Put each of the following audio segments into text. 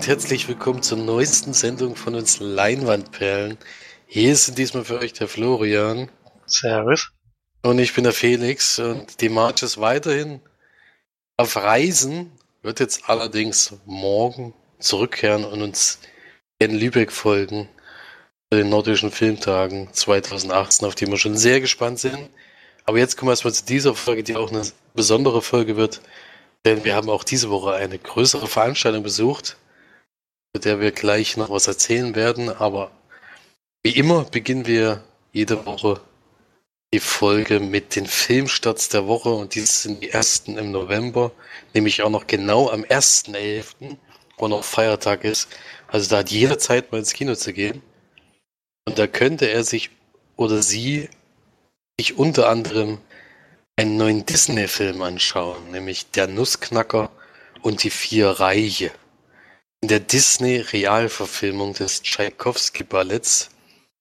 und herzlich willkommen zur neuesten Sendung von uns Leinwandperlen. Hier sind diesmal für euch der Florian. Servus. Und ich bin der Felix und die March ist weiterhin auf Reisen, wird jetzt allerdings morgen zurückkehren und uns in Lübeck folgen bei den nordischen Filmtagen 2018, auf die wir schon sehr gespannt sind. Aber jetzt kommen wir erstmal zu dieser Folge, die auch eine besondere Folge wird, denn wir haben auch diese Woche eine größere Veranstaltung besucht, der wir gleich noch was erzählen werden. Aber wie immer beginnen wir jede Woche die Folge mit den Filmstarts der Woche und dies sind die ersten im November, nämlich auch noch genau am 1.11., wo noch Feiertag ist. Also da hat jeder Zeit mal ins Kino zu gehen. Und da könnte er sich oder sie sich unter anderem einen neuen Disney-Film anschauen, nämlich Der Nussknacker und die vier Reiche. In der Disney-Realverfilmung des Tschaikowski-Balletts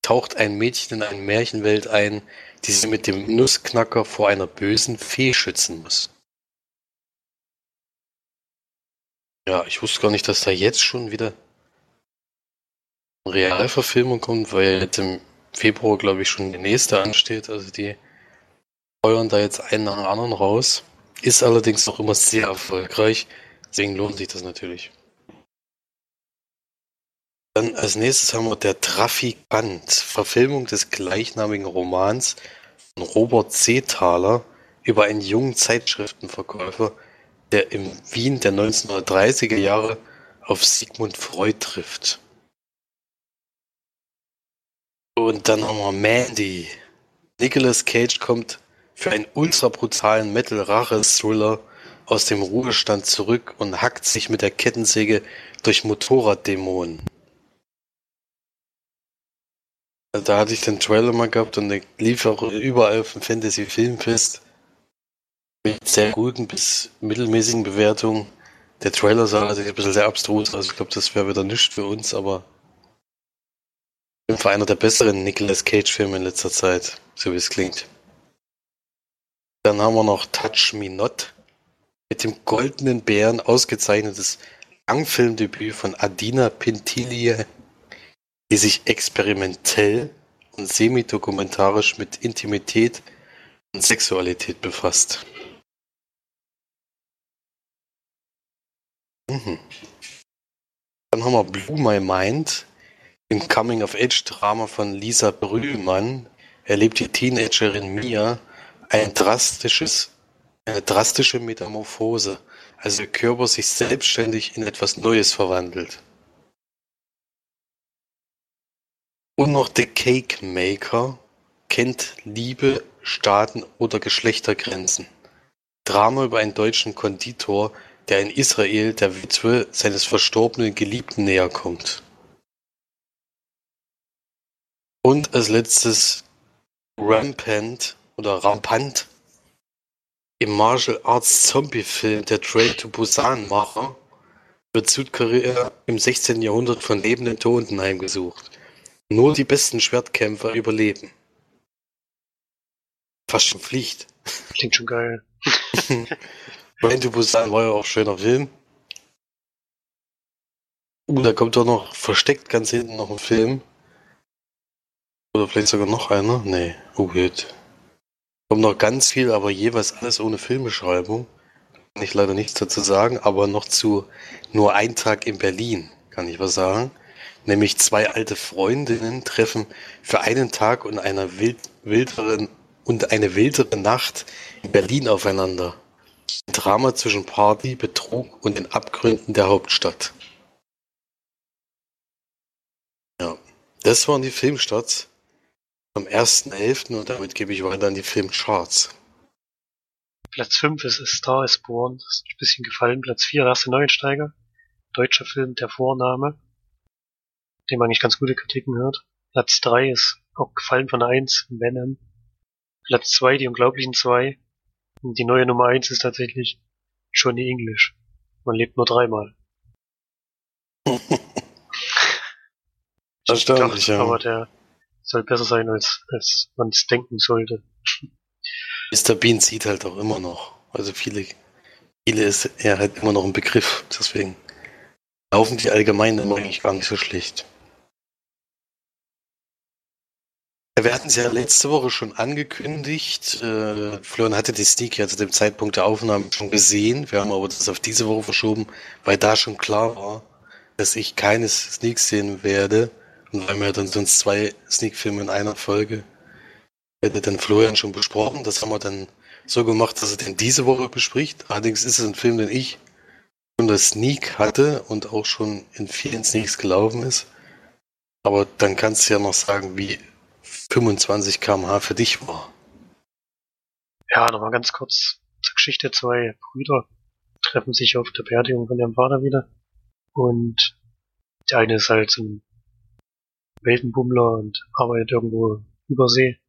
taucht ein Mädchen in eine Märchenwelt ein, die sie mit dem Nussknacker vor einer bösen Fee schützen muss. Ja, ich wusste gar nicht, dass da jetzt schon wieder eine Realverfilmung kommt, weil jetzt im Februar, glaube ich, schon die nächste ansteht. Also die feuern da jetzt einen nach dem anderen raus. Ist allerdings noch immer sehr erfolgreich. Deswegen lohnt sich das natürlich. Dann als nächstes haben wir Der Trafikant, Verfilmung des gleichnamigen Romans von Robert Seethaler über einen jungen Zeitschriftenverkäufer, der im Wien der 1930er Jahre auf Sigmund Freud trifft. Und dann haben wir Mandy. Nicolas Cage kommt für einen ultra brutalen Metal-Rache-Thriller aus dem Ruhestand zurück und hackt sich mit der Kettensäge durch Motorraddämonen. Da hatte ich den Trailer mal gehabt und der lief auch überall auf dem Fantasy Filmfest mit sehr guten bis mittelmäßigen Bewertungen. Der Trailer sah also ein bisschen sehr abstrus aus. Ich glaube, das wäre wieder nichts für uns, aber war einer der besseren Nicolas Cage-Filme in letzter Zeit, so wie es klingt. Dann haben wir noch Touch Me Not mit dem Goldenen Bären ausgezeichnetes Langfilmdebüt von Adina Pintilie, die sich experimentell und semi-dokumentarisch mit Intimität und Sexualität befasst. Mhm. Dann haben wir Blue My Mind, im Coming-of-Age-Drama von Lisa Brühlmann erlebt die Teenagerin Mia ein drastisches, eine drastische Metamorphose, als ihr Körper sich selbstständig in etwas Neues verwandelt. Und noch The Cake Maker kennt Liebe, Staaten oder Geschlechtergrenzen. Drama über einen deutschen Konditor, der in Israel der Witwe seines verstorbenen Geliebten näher kommt. Und als letztes Rampant oder Rampant im Martial Arts Zombie-Film Der Trail to Busan-Macher wird Südkorea im 16. Jahrhundert von lebenden Toten heimgesucht. Nur die besten Schwertkämpfer überleben. Fast schon Pflicht. Klingt schon geil. Train to Busan war ja auch schöner Film. Uh, da kommt doch noch versteckt ganz hinten noch ein Film. Oder vielleicht sogar noch einer? Nee. Oh, gut. Kommt noch ganz viel, aber jeweils alles ohne Filmbeschreibung. Kann ich leider nichts dazu sagen, aber noch zu nur ein Tag in Berlin kann ich was sagen. Nämlich zwei alte Freundinnen treffen für einen Tag und einer wild, und eine wildere Nacht in Berlin aufeinander. Ein Drama zwischen Party, Betrug und den Abgründen der Hauptstadt. Ja, das waren die Filmstarts am 1.11. und damit gebe ich weiter an die Filmcharts. Platz 5 ist A Star is Born. Das ist ein bisschen gefallen. Platz 4 erste Neuensteiger. Deutscher Film Der Vorname. Dem eigentlich ganz gute Kritiken hört. Platz 3 ist auch gefallen von 1 Venom. Platz 2 Die Unglaublichen 2. Und die neue Nummer 1 ist tatsächlich Johnny English. Man lebt nur dreimal. Erstaunlich, ja. Aber der soll besser sein, als, als man es denken sollte. Mr. Bean sieht halt auch immer noch. Also viele, viele ist er halt immer noch ein Begriff, deswegen. laufen die allgemein immer eigentlich gar nicht so schlecht. Wir hatten es ja letzte Woche schon angekündigt. Äh, Florian hatte die Sneak ja zu dem Zeitpunkt der Aufnahme schon gesehen. Wir haben aber das auf diese Woche verschoben, weil da schon klar war, dass ich keine Sneaks sehen werde. Und weil wir dann sonst zwei Sneak-Filme in einer Folge hätte dann Florian schon besprochen. Das haben wir dann so gemacht, dass er den diese Woche bespricht. Allerdings ist es ein Film, den ich schon das Sneak hatte und auch schon in vielen Sneaks gelaufen ist. Aber dann kannst du ja noch sagen, wie 25 km/h für dich war. Ja, nochmal ganz kurz zur Geschichte. Zwei Brüder treffen sich auf der Beerdigung von ihrem Vater wieder. Und der eine ist halt so ein Weltenbummler und arbeitet irgendwo übersee.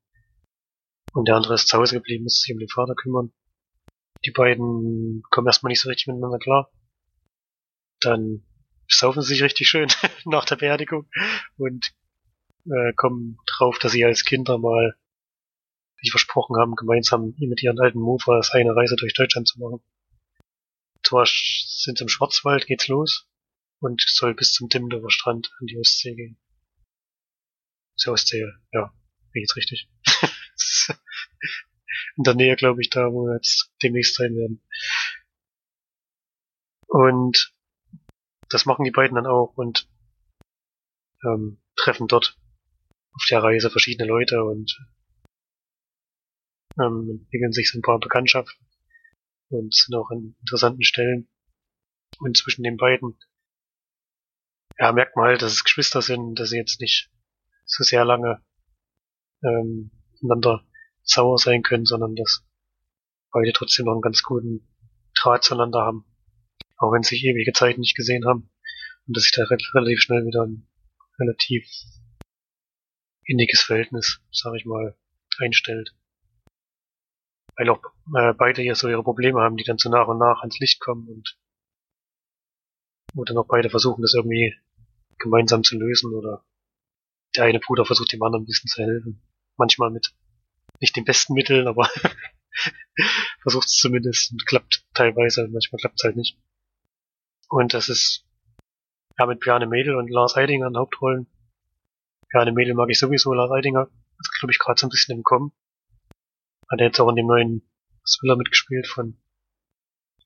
Und der andere ist zu Hause geblieben, muss sich um den Vater kümmern. Die beiden kommen erstmal nicht so richtig miteinander klar. Dann saufen sie sich richtig schön nach der Beerdigung und äh, kommen drauf, dass sie als Kinder mal sich versprochen haben, gemeinsam mit ihren alten Mofas eine Reise durch Deutschland zu machen. Zwar sind sie im Schwarzwald, geht's los und soll bis zum Timmendorfer Strand an die Ostsee gehen. Die Ostsee, ja, wie jetzt richtig. In der Nähe, glaube ich, da, wo wir jetzt demnächst sein werden. Und das machen die beiden dann auch und ähm, treffen dort auf der Reise verschiedene Leute und ähm, entwickeln sich so ein paar Bekanntschaften und sind auch an interessanten Stellen. Und zwischen den beiden ja, merkt man halt, dass es Geschwister sind, dass sie jetzt nicht so sehr lange ähm, miteinander sauer sein können, sondern dass beide trotzdem noch einen ganz guten Draht zueinander haben. Auch wenn sie sich ewige Zeit nicht gesehen haben. Und dass sich da relativ schnell wieder ein relativ inniges Verhältnis, sag ich mal, einstellt. Weil auch äh, beide hier so ihre Probleme haben, die dann so nach und nach ans Licht kommen und wo dann auch beide versuchen, das irgendwie gemeinsam zu lösen oder der eine Bruder versucht dem anderen ein bisschen zu helfen. Manchmal mit nicht den besten Mitteln, aber versucht es zumindest und klappt teilweise, manchmal klappt es halt nicht. Und das ist ja mit Bjarne Mädel und Lars Eidinger in Hauptrollen ja, eine Mädel mag ich sowieso, Lars Eidinger. Ist, glaube ich, gerade so ein bisschen im Kommen. Hat er jetzt auch in dem neuen Thriller mitgespielt von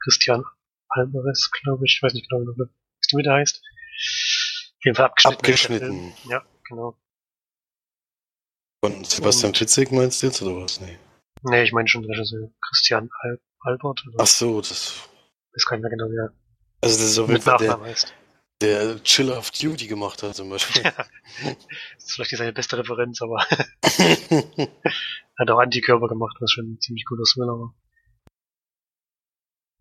Christian Alvarez, glaube ich. Ich weiß nicht genau, wie der wieder heißt. Auf jeden Fall abgeschnitten. Abgeschnitten. Ja, genau. Von Sebastian Fitzek meinst du jetzt, oder was? Nee. Nee, ich meine schon Regisseur Christian Al Albert. Oder? Ach so, das... Das kann ich mir genau, er also das ist auf jeden Fall der, heißt der Chiller of Duty gemacht hat zum Beispiel. Ja, das ist vielleicht seine beste Referenz, aber hat auch Antikörper gemacht, was schon ein ziemlich guter Thriller war.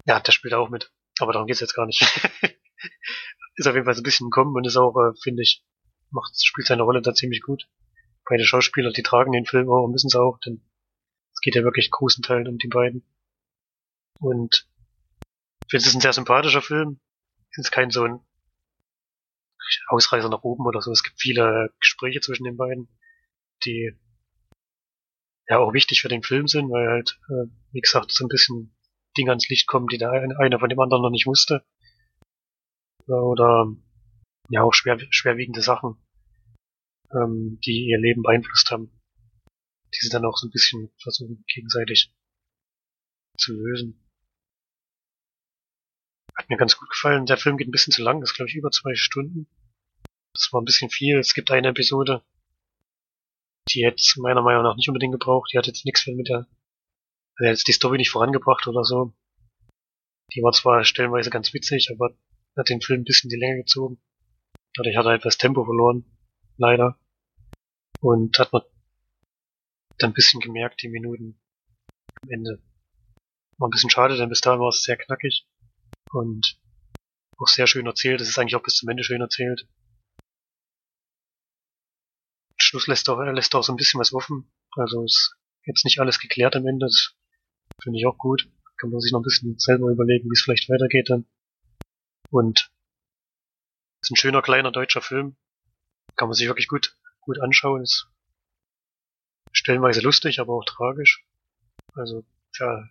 Ja, der spielt auch mit, aber darum geht's jetzt gar nicht. ist auf jeden Fall so ein bisschen kommen und ist auch, äh, finde ich, macht, spielt seine Rolle da ziemlich gut. Beide Schauspieler, die tragen den Film auch, müssen sie auch, denn es geht ja wirklich großen Teilen um die beiden. Und ich finde, es ist ein sehr sympathischer Film. Es ist kein so ein Ausreißer nach oben oder so. Es gibt viele Gespräche zwischen den beiden, die ja auch wichtig für den Film sind, weil halt, äh, wie gesagt, so ein bisschen Dinge ans Licht kommen, die der eine von dem anderen noch nicht wusste. Oder ja auch schwer, schwerwiegende Sachen, ähm, die ihr Leben beeinflusst haben, die sie dann auch so ein bisschen versuchen gegenseitig zu lösen. Hat mir ganz gut gefallen. Der Film geht ein bisschen zu lang, das ist glaube ich über zwei Stunden. Das war ein bisschen viel. Es gibt eine Episode, die jetzt meiner Meinung nach nicht unbedingt gebraucht. Die hat jetzt nichts mit der, also jetzt die Story nicht vorangebracht oder so. Die war zwar stellenweise ganz witzig, aber hat den Film ein bisschen die Länge gezogen. Dadurch hat er etwas Tempo verloren. Leider. Und hat man dann ein bisschen gemerkt, die Minuten am Ende. War ein bisschen schade, denn bis dahin war es sehr knackig. Und auch sehr schön erzählt. Es ist eigentlich auch bis zum Ende schön erzählt. Schluss lässt auch, lässt auch so ein bisschen was offen. Also ist jetzt nicht alles geklärt am Ende. Das finde ich auch gut. Kann man sich noch ein bisschen selber überlegen, wie es vielleicht weitergeht dann. Und ist ein schöner kleiner deutscher Film. Kann man sich wirklich gut, gut anschauen. Ist stellenweise lustig, aber auch tragisch. Also, ja,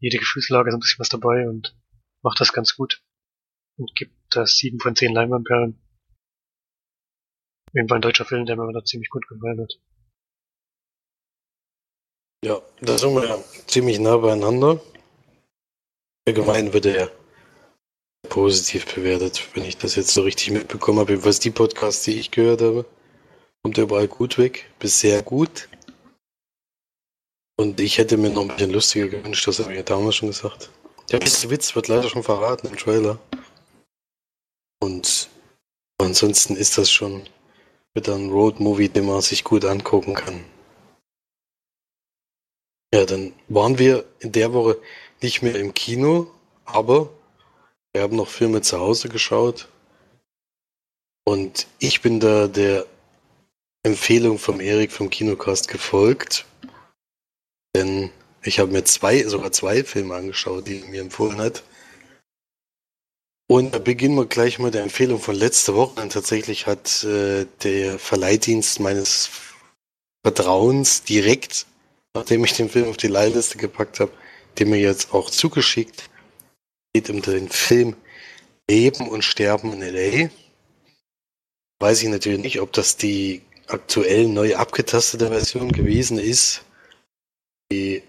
jede Gefühlslage ist ein bisschen was dabei und macht das ganz gut. und gibt das 7 von 10 Leinwandperlen. Fall ein deutscher Film, der mir wieder ziemlich gut gefallen hat. Ja, da sind wir ja ziemlich nah beieinander. Allgemein wird er positiv bewertet, wenn ich das jetzt so richtig mitbekommen habe, was die Podcasts, die ich gehört habe. Kommt er überall gut weg, bis sehr gut. Und ich hätte mir noch ein bisschen lustiger gewünscht, das habe ich ja damals schon gesagt. Der beste Witz wird leider schon verraten im Trailer. Und ansonsten ist das schon wieder ein Road-Movie, den man sich gut angucken kann. Ja, dann waren wir in der Woche nicht mehr im Kino, aber wir haben noch Filme zu Hause geschaut. Und ich bin da der Empfehlung vom Erik vom Kinocast gefolgt. Denn ich habe mir zwei, sogar zwei Filme angeschaut, die er mir empfohlen hat. Und da beginnen wir gleich mit der Empfehlung von letzter Woche. Und tatsächlich hat äh, der Verleihdienst meines Vertrauens direkt, nachdem ich den Film auf die Leihliste gepackt habe, den mir jetzt auch zugeschickt. Geht um den Film Leben und Sterben in L.A. Weiß ich natürlich nicht, ob das die aktuell neu abgetastete Version gewesen ist, die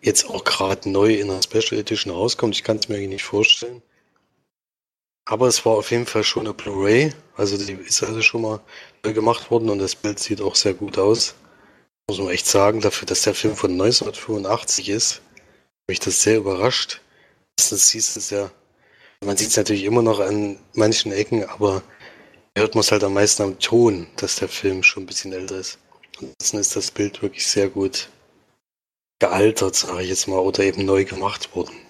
jetzt auch gerade neu in einer Special Edition rauskommt. Ich kann es mir eigentlich nicht vorstellen. Aber es war auf jeden Fall schon eine Blu-ray. Also die ist also schon mal neu gemacht worden und das Bild sieht auch sehr gut aus. Muss man echt sagen, dafür, dass der Film von 1985 ist, mich das sehr überrascht. Erstens hieß es ja, man sieht es natürlich immer noch an manchen Ecken, aber hört man es halt am meisten am Ton, dass der Film schon ein bisschen älter ist. Ansonsten ist das Bild wirklich sehr gut gealtert, sage ich jetzt mal, oder eben neu gemacht worden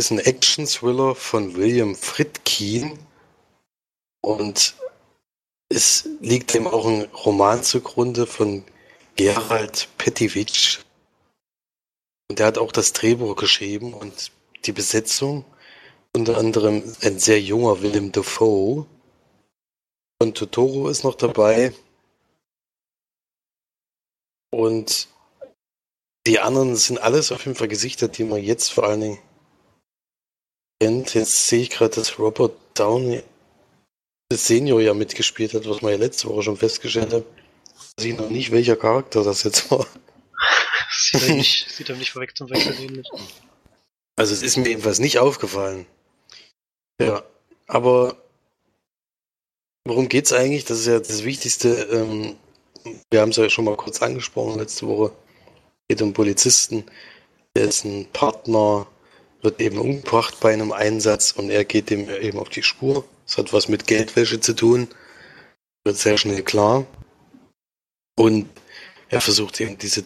ist ein Action-Thriller von William Friedkin und es liegt dem auch ein Roman zugrunde von Gerald Pettivich. Und der hat auch das Drehbuch geschrieben und die Besetzung. Unter anderem ein sehr junger Willem Dafoe. Und Totoro ist noch dabei. Und die anderen sind alles auf jeden Fall Gesichter, die man jetzt vor allen Dingen kennt. Jetzt sehe ich gerade, dass Robert Downey Senior ja mitgespielt hat, was man ja letzte Woche schon festgestellt hat. Weiß ich noch nicht, welcher Charakter das jetzt war. sieht er nicht, sieht er nicht vorweg zum Wechsel ähnlich. Also es ist mir jedenfalls nicht aufgefallen. Ja, aber worum geht's eigentlich? Das ist ja das Wichtigste. Ähm, wir haben es ja schon mal kurz angesprochen letzte Woche. Geht um Polizisten, dessen Partner wird eben umgebracht bei einem Einsatz und er geht dem eben auf die Spur. Das hat was mit Geldwäsche zu tun. Wird sehr schnell klar. Und er versucht eben diese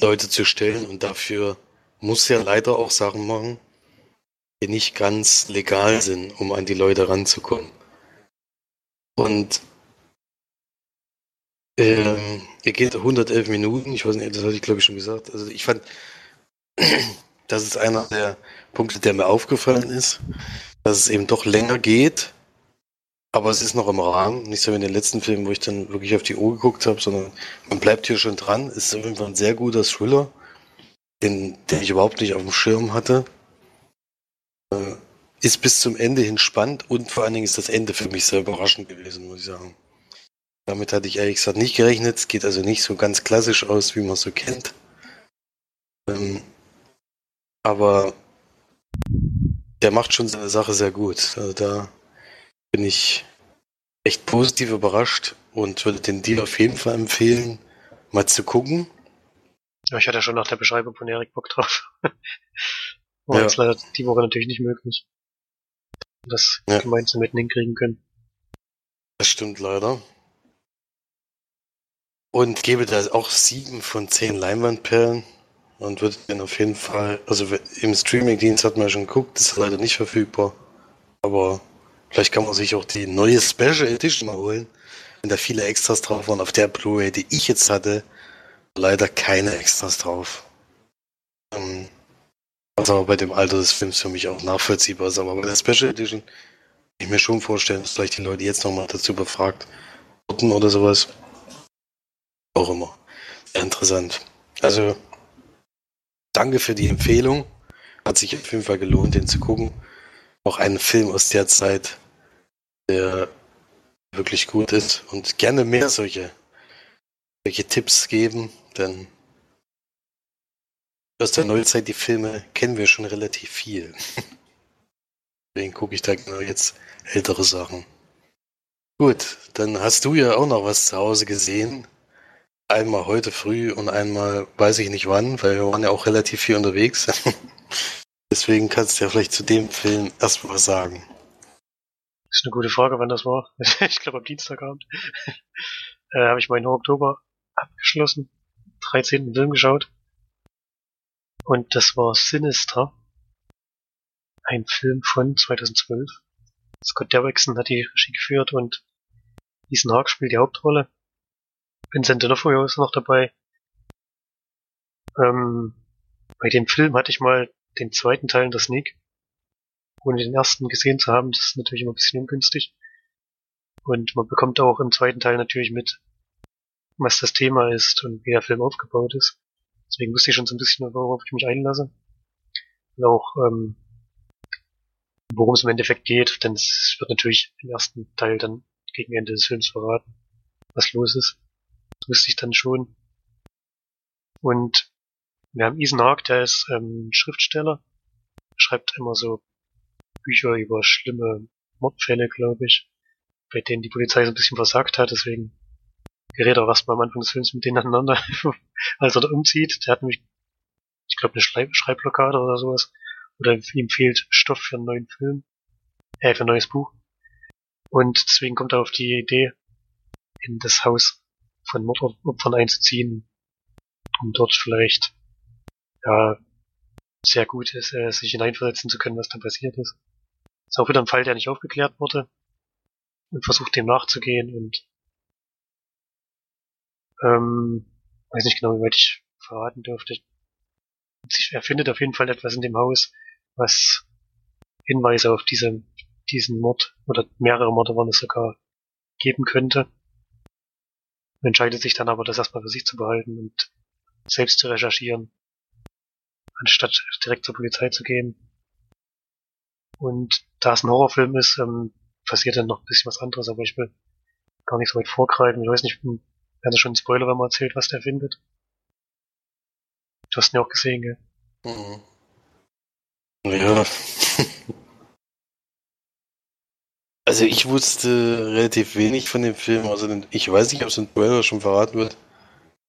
Leute zu stellen und dafür muss er leider auch Sachen machen, die nicht ganz legal sind, um an die Leute ranzukommen. Und ähm, er geht 111 Minuten, ich weiß nicht, das hatte ich glaube ich schon gesagt. Also ich fand, das ist einer der Punkte, der mir aufgefallen ist, dass es eben doch länger geht, aber es ist noch im Rahmen. Nicht so wie in den letzten Filmen, wo ich dann wirklich auf die Uhr geguckt habe, sondern man bleibt hier schon dran. Es ist auf jeden Fall ein sehr guter Thriller, den, den ich überhaupt nicht auf dem Schirm hatte. Äh, ist bis zum Ende hin spannend und vor allen Dingen ist das Ende für mich sehr überraschend gewesen, muss ich sagen. Damit hatte ich ehrlich gesagt nicht gerechnet. Es geht also nicht so ganz klassisch aus, wie man so kennt. Ähm, aber der macht schon seine Sache sehr gut. Also da bin ich echt positiv überrascht und würde den dir auf jeden Fall empfehlen, mal zu gucken. Ja, ich hatte schon nach der Beschreibung von Erik Bock drauf. War ja. jetzt leider die Woche natürlich nicht möglich. Das ja. gemeinsam mitten hinkriegen können. Das stimmt leider. Und gebe da auch sieben von zehn Leinwandperlen und würde den auf jeden Fall, also im Streamingdienst hat man schon geguckt, ist leider nicht verfügbar. Aber vielleicht kann man sich auch die neue Special Edition mal holen, wenn da viele Extras drauf waren. Auf der Blu-ray, die ich jetzt hatte, leider keine Extras drauf. Ähm, was aber bei dem Alter des Films für mich auch nachvollziehbar ist. Aber bei der Special Edition kann ich mir schon vorstellen, dass vielleicht die Leute jetzt nochmal dazu befragt wurden oder sowas. Auch immer. Sehr interessant. Also danke für die Empfehlung. Hat sich auf jeden Fall gelohnt, den zu gucken. auch ein Film aus der Zeit, der wirklich gut ist und gerne mehr solche, solche Tipps geben, denn aus der Neuzeit, die Filme kennen wir schon relativ viel. Deswegen gucke ich da genau jetzt ältere Sachen. Gut, dann hast du ja auch noch was zu Hause gesehen. Einmal heute früh und einmal weiß ich nicht wann, weil wir waren ja auch relativ viel unterwegs. Deswegen kannst du ja vielleicht zu dem Film erstmal was sagen. Das ist eine gute Frage, wann das war. ich glaube am Dienstagabend. äh, Habe ich meinen Oktober abgeschlossen, 13. Film geschaut. Und das war Sinister. Ein Film von 2012. Scott Derrickson hat die Regie geführt und Ethan Hawke spielt die Hauptrolle. Vincent D'Onofrio ist noch dabei. Ähm, bei dem Film hatte ich mal den zweiten Teil in der Sneak. Ohne den ersten gesehen zu haben, das ist natürlich immer ein bisschen ungünstig. Und man bekommt auch im zweiten Teil natürlich mit, was das Thema ist und wie der Film aufgebaut ist. Deswegen wusste ich schon so ein bisschen, worauf ich mich einlasse. Und auch, ähm, worum es im Endeffekt geht, denn es wird natürlich im ersten Teil dann gegen Ende des Films verraten, was los ist. Wusste ich dann schon. Und wir haben Ethan Hawke, der ist ähm, Schriftsteller, schreibt immer so Bücher über schlimme Mordfälle, glaube ich, bei denen die Polizei so ein bisschen versagt hat, deswegen gerät er erstmal am Anfang des Films mit denen aneinander, als er da umzieht. Der hat nämlich, ich glaube, eine Schreib Schreibblockade oder sowas. Oder ihm fehlt Stoff für einen neuen Film, äh, für ein neues Buch. Und deswegen kommt er auf die Idee, in das Haus von Mordopfern einzuziehen, um dort vielleicht ja, sehr gut ist, äh, sich hineinversetzen zu können, was da passiert ist. Ist auch wieder ein Fall, der nicht aufgeklärt wurde und versucht dem nachzugehen und ähm, weiß nicht genau, wie weit ich verraten dürfte. Er findet auf jeden Fall etwas in dem Haus, was Hinweise auf diese, diesen Mord oder mehrere Morde waren es sogar geben könnte. Entscheidet sich dann aber, das erstmal für sich zu behalten und selbst zu recherchieren anstatt direkt zur Polizei zu gehen. Und da es ein Horrorfilm ist, ähm, passiert dann noch ein bisschen was anderes, aber ich will gar nicht so weit vorgreifen. Ich weiß nicht, hm, er hat schon einen Spoiler, wenn man erzählt, was der findet. Du hast ihn ja auch gesehen, gell? Mhm. Ja. Also ich wusste relativ wenig von dem Film, also ich weiß nicht, ob es im Spoiler schon verraten wird.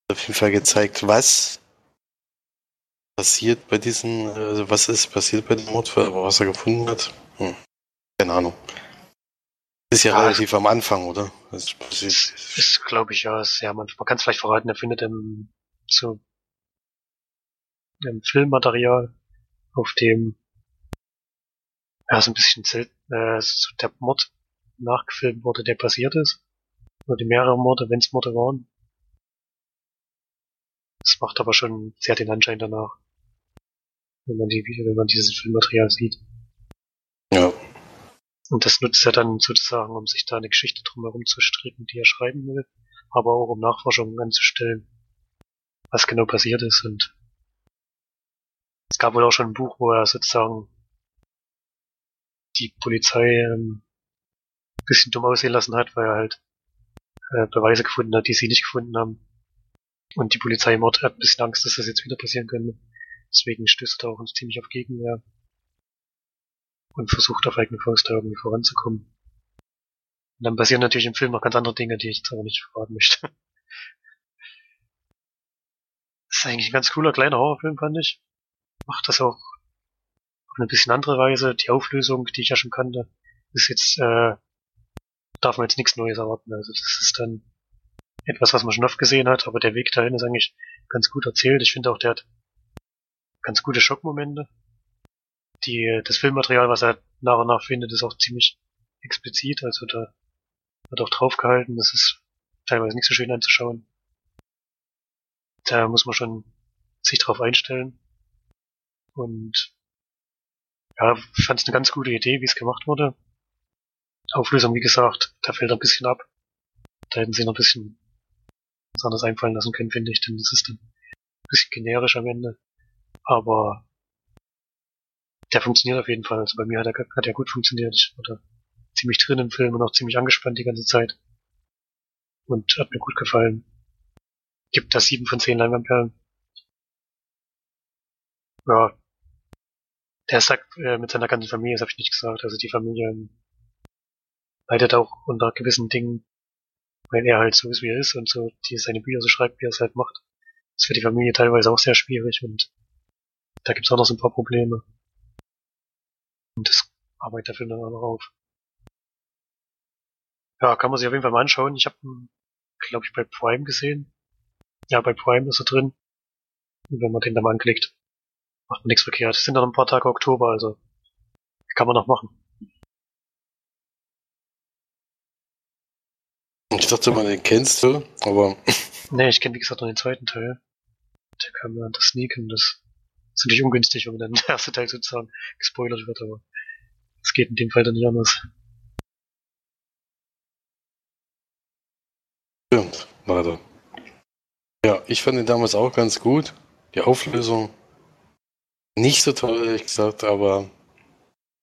Auf jeden Fall gezeigt, was passiert bei diesen, also was ist passiert bei dem Mordfall, aber was er gefunden hat? Hm. Keine Ahnung. Ist ja, ja relativ am Anfang, oder? Das ist, ist glaube ich, ja, sehr, man, man kann es vielleicht verraten, er findet im, so, im Filmmaterial, auf dem, ja, so ein bisschen selten, äh, so der Mord nachgefilmt wurde, der passiert ist. Oder die mehrere Morde, wenn es Morde waren. Das macht aber schon sehr den Anschein danach wenn man die, wenn man dieses Filmmaterial sieht. Ja. Und das nutzt er dann sozusagen, um sich da eine Geschichte drumherum zu stricken, die er schreiben will, aber auch um Nachforschungen anzustellen, was genau passiert ist. Und es gab wohl auch schon ein Buch, wo er sozusagen die Polizei ähm, ein bisschen dumm aussehen lassen hat, weil er halt äh, Beweise gefunden hat, die sie nicht gefunden haben. Und die Polizei im Ort hat ein bisschen Angst, dass das jetzt wieder passieren könnte. Deswegen stößt er auch uns ziemlich auf Gegenwehr und versucht auf eigene Faust da irgendwie voranzukommen. Und dann passieren natürlich im Film noch ganz andere Dinge, die ich jetzt aber nicht verraten möchte. Das ist eigentlich ein ganz cooler kleiner Horrorfilm, fand ich. Macht das auch auf eine bisschen andere Weise. Die Auflösung, die ich ja schon kannte, ist jetzt, äh, darf man jetzt nichts Neues erwarten. Also das ist dann etwas, was man schon oft gesehen hat, aber der Weg dahin ist eigentlich ganz gut erzählt. Ich finde auch, der hat ganz gute Schockmomente. Die, das Filmmaterial, was er nach und nach findet, ist auch ziemlich explizit, also da wird auch draufgehalten, das ist teilweise nicht so schön anzuschauen. Da muss man schon sich drauf einstellen. Und ja, fand es eine ganz gute Idee, wie es gemacht wurde. Auflösung, wie gesagt, da fällt ein bisschen ab. Da hätten sie noch ein bisschen was anderes einfallen lassen können, finde ich, denn das ist dann ein bisschen generisch am Ende. Aber der funktioniert auf jeden Fall. Also bei mir hat er, hat er gut funktioniert. Ich war da ziemlich drin im Film und auch ziemlich angespannt die ganze Zeit. Und hat mir gut gefallen. Gibt da sieben von zehn Leinwandperlen. Ja. Der sagt äh, mit seiner ganzen Familie, das habe ich nicht gesagt. Also die Familie leidet auch unter gewissen Dingen, weil er halt so ist, wie er ist und so die seine Bücher so schreibt, wie er es halt macht. Das ist für die Familie teilweise auch sehr schwierig und da gibt's auch noch so ein paar Probleme. Und das arbeitet Film dann auch noch auf. Ja, kann man sich auf jeden Fall mal anschauen. Ich habe glaube ich, bei Prime gesehen. Ja, bei Prime ist er drin. Wenn man den dann mal anklickt, macht man nichts verkehrt. Es sind noch ein paar Tage Oktober, also kann man noch machen. Ich dachte mal, den kennst du, aber. Nee, ich kenne wie gesagt noch den zweiten Teil. Der kam ja das Sneaken, das ist natürlich ungünstig, wenn dann der erste Teil sozusagen gespoilert wird, aber es geht in dem Fall dann nicht anders. Stimmt, leider. Ja, ich fand ihn damals auch ganz gut. Die Auflösung nicht so toll, ehrlich gesagt, aber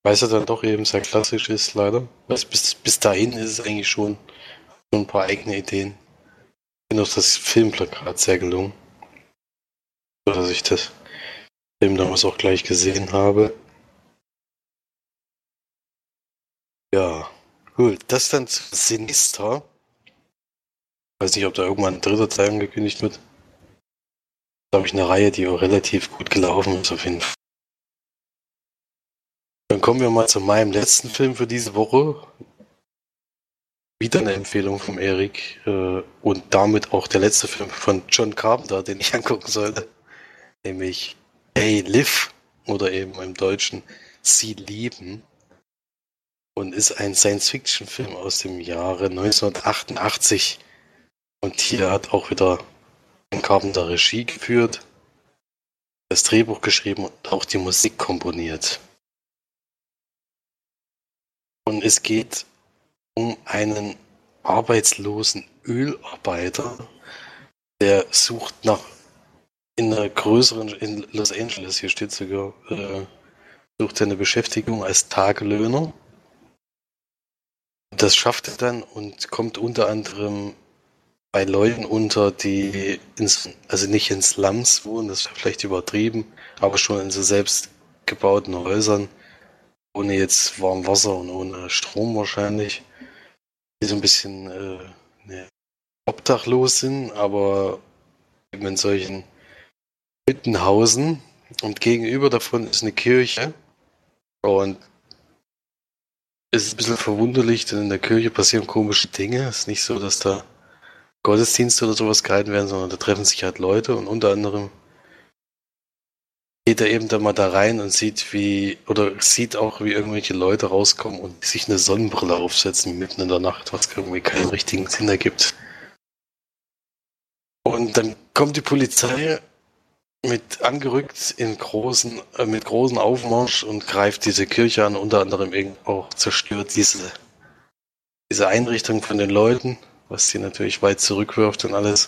weil es dann doch eben sehr klassisch ist, leider. Bis, bis dahin ist es eigentlich schon so ein paar eigene Ideen. Ich finde auch das Filmplakat sehr gelungen. So dass ich das Film damals auch gleich gesehen habe. Ja, gut. Das dann zu Sinister. Weiß nicht, ob da irgendwann ein dritter Teil angekündigt wird. Glaube ich, eine Reihe, die auch relativ gut gelaufen ist, auf jeden Fall. Dann kommen wir mal zu meinem letzten Film für diese Woche. Wieder eine Empfehlung von Erik äh, und damit auch der letzte Film von John Carpenter, den ich angucken sollte. Nämlich Hey Live oder eben im Deutschen Sie lieben und ist ein Science-Fiction-Film aus dem Jahre 1988. Und hier hat auch wieder ein Carpenter Regie geführt, das Drehbuch geschrieben und auch die Musik komponiert. Und es geht um einen arbeitslosen Ölarbeiter, der sucht nach in einer größeren, in Los Angeles, hier steht sogar, äh, sucht er eine Beschäftigung als Tagelöhner. Das schafft er dann und kommt unter anderem bei Leuten unter, die ins, also nicht in Slums wohnen, das ist vielleicht übertrieben, aber schon in so selbst gebauten Häusern, ohne jetzt warm Wasser und ohne Strom wahrscheinlich, die so ein bisschen äh, ne, obdachlos sind, aber eben in solchen Hüttenhausen und gegenüber davon ist eine Kirche und es ist ein bisschen verwunderlich, denn in der Kirche passieren komische Dinge. Es ist nicht so, dass da Gottesdienste oder sowas gehalten werden, sondern da treffen sich halt Leute und unter anderem geht er eben da mal da rein und sieht, wie, oder sieht auch, wie irgendwelche Leute rauskommen und sich eine Sonnenbrille aufsetzen mitten in der Nacht, was irgendwie keinen richtigen Sinn ergibt. Und dann kommt die Polizei mit angerückt in großen, äh, mit großen Aufmarsch und greift diese Kirche an, unter anderem eben auch zerstört diese, diese Einrichtung von den Leuten, was sie natürlich weit zurückwirft und alles.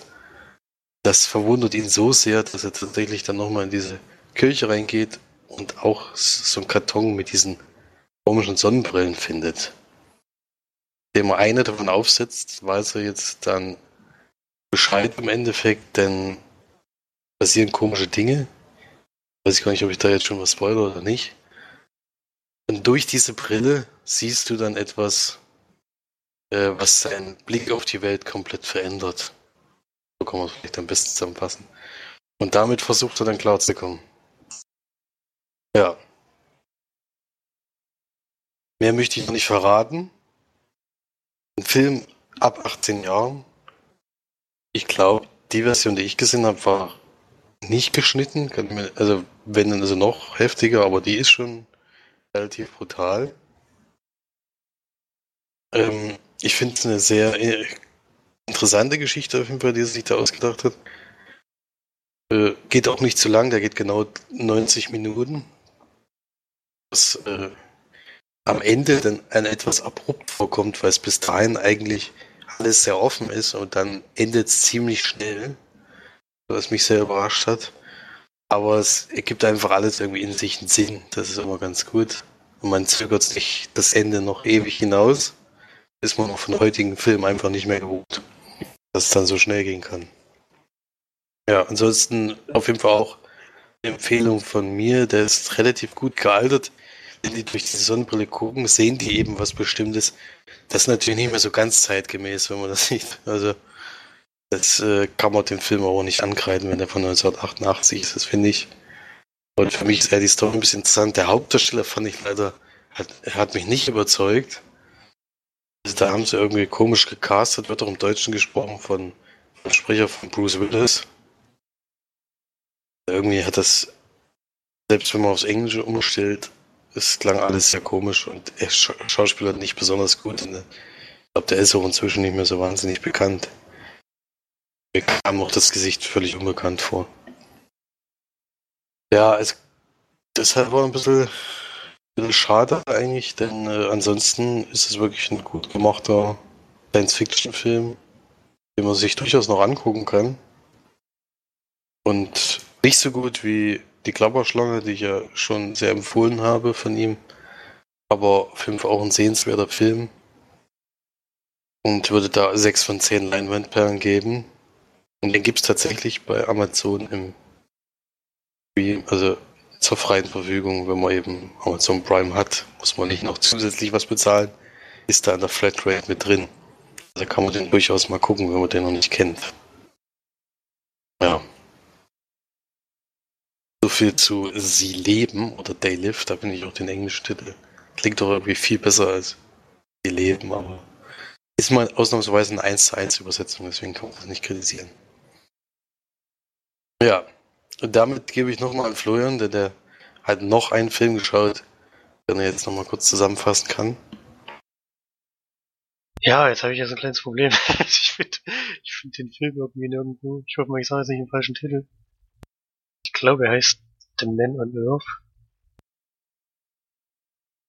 Das verwundert ihn so sehr, dass er tatsächlich dann nochmal in diese Kirche reingeht und auch so einen Karton mit diesen komischen Sonnenbrillen findet. Dem er eine davon aufsetzt, weiß er jetzt dann Bescheid im Endeffekt, denn passieren komische Dinge. Weiß ich gar nicht, ob ich da jetzt schon was spoilere oder nicht. Und durch diese Brille siehst du dann etwas, äh, was seinen Blick auf die Welt komplett verändert. So kann man es vielleicht am besten zusammenfassen. Und damit versucht er dann klarzukommen. Ja. Mehr möchte ich noch nicht verraten. Ein Film ab 18 Jahren. Ich glaube, die Version, die ich gesehen habe, war nicht geschnitten. Also, wenn dann also noch heftiger, aber die ist schon relativ brutal. Ähm, ich finde es eine sehr äh, interessante Geschichte auf jeden Fall, die er sich da ausgedacht hat. Äh, geht auch nicht zu lang, der geht genau 90 Minuten was äh, am Ende dann ein etwas abrupt vorkommt, weil es bis dahin eigentlich alles sehr offen ist und dann endet es ziemlich schnell, was mich sehr überrascht hat. Aber es ergibt einfach alles irgendwie in sich einen Sinn. Das ist immer ganz gut. Und man zögert sich das Ende noch ewig hinaus. Ist man auch von heutigen Filmen einfach nicht mehr gewohnt, dass es dann so schnell gehen kann. Ja, ansonsten auf jeden Fall auch eine Empfehlung von mir. Der ist relativ gut gealtert. Wenn die durch die Sonnenbrille gucken, sehen die eben was Bestimmtes. Das ist natürlich nicht mehr so ganz zeitgemäß, wenn man das sieht. Also das äh, kann man dem Film auch nicht ankreiden, wenn der von 1988 ist, das finde ich. Und für mich ist eher die Story ein bisschen interessant. Der Hauptdarsteller fand ich leider, hat, hat mich nicht überzeugt. Also da haben sie irgendwie komisch gecastet, wird auch im Deutschen gesprochen von, vom Sprecher von Bruce Willis. Irgendwie hat das, selbst wenn man aufs Englische umstellt, es klang alles sehr komisch und er Schauspieler nicht besonders gut. Und ich glaube, der ist auch inzwischen nicht mehr so wahnsinnig bekannt. Mir kam auch das Gesicht völlig unbekannt vor. Ja, es, deshalb war ein bisschen, bisschen schade eigentlich, denn äh, ansonsten ist es wirklich ein gut gemachter Science-Fiction-Film, den man sich durchaus noch angucken kann. Und nicht so gut wie die Klapperschlange, die ich ja schon sehr empfohlen habe von ihm. Aber Fall auch ein sehenswerter Film. Und würde da sechs von zehn Leinwandperlen geben. Und den gibt es tatsächlich bei Amazon im Stream, also zur freien Verfügung, wenn man eben Amazon Prime hat, muss man nicht noch zusätzlich was bezahlen, ist da in der Flatrate mit drin. Also kann man den durchaus mal gucken, wenn man den noch nicht kennt. Ja. So viel zu Sie leben oder They Live, da bin ich auch den englischen Titel. Klingt doch irgendwie viel besser als Sie leben, aber ist mal ausnahmsweise eine 1 zu 1 Übersetzung, deswegen kann man das nicht kritisieren. Ja, und damit gebe ich nochmal an Florian, der, der hat noch einen Film geschaut, den er jetzt nochmal kurz zusammenfassen kann. Ja, jetzt habe ich ja so ein kleines Problem. ich finde ich find den Film irgendwie nirgendwo. Ich hoffe mal, ich sage jetzt nicht den falschen Titel. Ich glaube, er heißt The Man on Earth.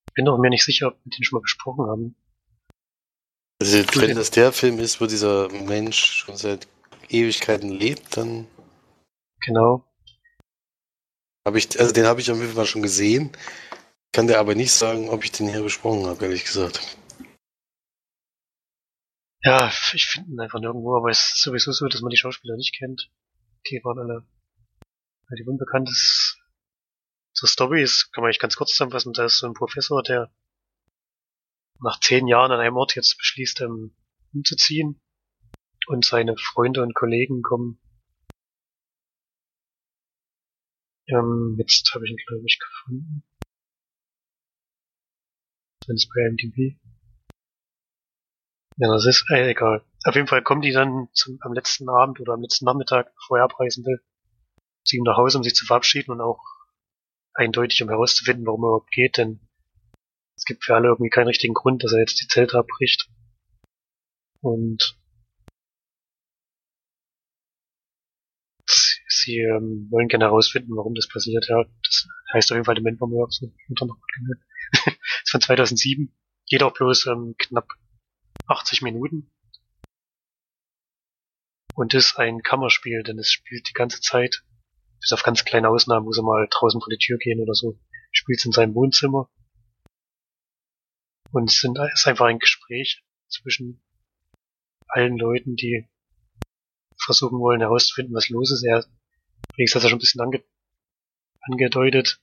Ich bin doch mir nicht sicher, ob wir den schon mal besprochen haben. Also, wenn das der Film ist, wo dieser Mensch schon seit Ewigkeiten lebt, dann Genau. Hab ich, also den habe ich auf jeden Fall schon gesehen. Kann dir aber nicht sagen, ob ich den hier besprochen habe, ehrlich gesagt. Ja, ich finde ihn einfach nirgendwo, aber es ist sowieso so, dass man die Schauspieler nicht kennt. Die waren alle relativ unbekannt. Zur Story ist, kann man eigentlich ganz kurz zusammenfassen, da ist so ein Professor, der nach zehn Jahren an einem Ort jetzt beschließt, um, umzuziehen. Und seine Freunde und Kollegen kommen Ähm, jetzt habe ich ihn, glaube ich, gefunden. Es bei MDB. Ja, das ist äh, egal. Auf jeden Fall kommen die dann zum, am letzten Abend oder am letzten Nachmittag, bevor er abreisen will, zu ihm nach Hause, um sich zu verabschieden und auch eindeutig, um herauszufinden, warum er überhaupt geht, denn es gibt für alle irgendwie keinen richtigen Grund, dass er jetzt die Zelte abbricht. Und sie ähm, wollen gerne herausfinden, warum das passiert. Ja, das heißt auf jeden Fall. So, noch gut gehört. ist von 2007. Geht auch bloß ähm, knapp 80 Minuten. Und ist ein Kammerspiel, denn es spielt die ganze Zeit, bis auf ganz kleine Ausnahmen, wo sie mal draußen vor die Tür gehen oder so, spielt es in seinem Wohnzimmer. Und es sind, ist einfach ein Gespräch zwischen allen Leuten, die versuchen wollen herauszufinden, was los ist. Er Felix hat ja schon ein bisschen ange angedeutet.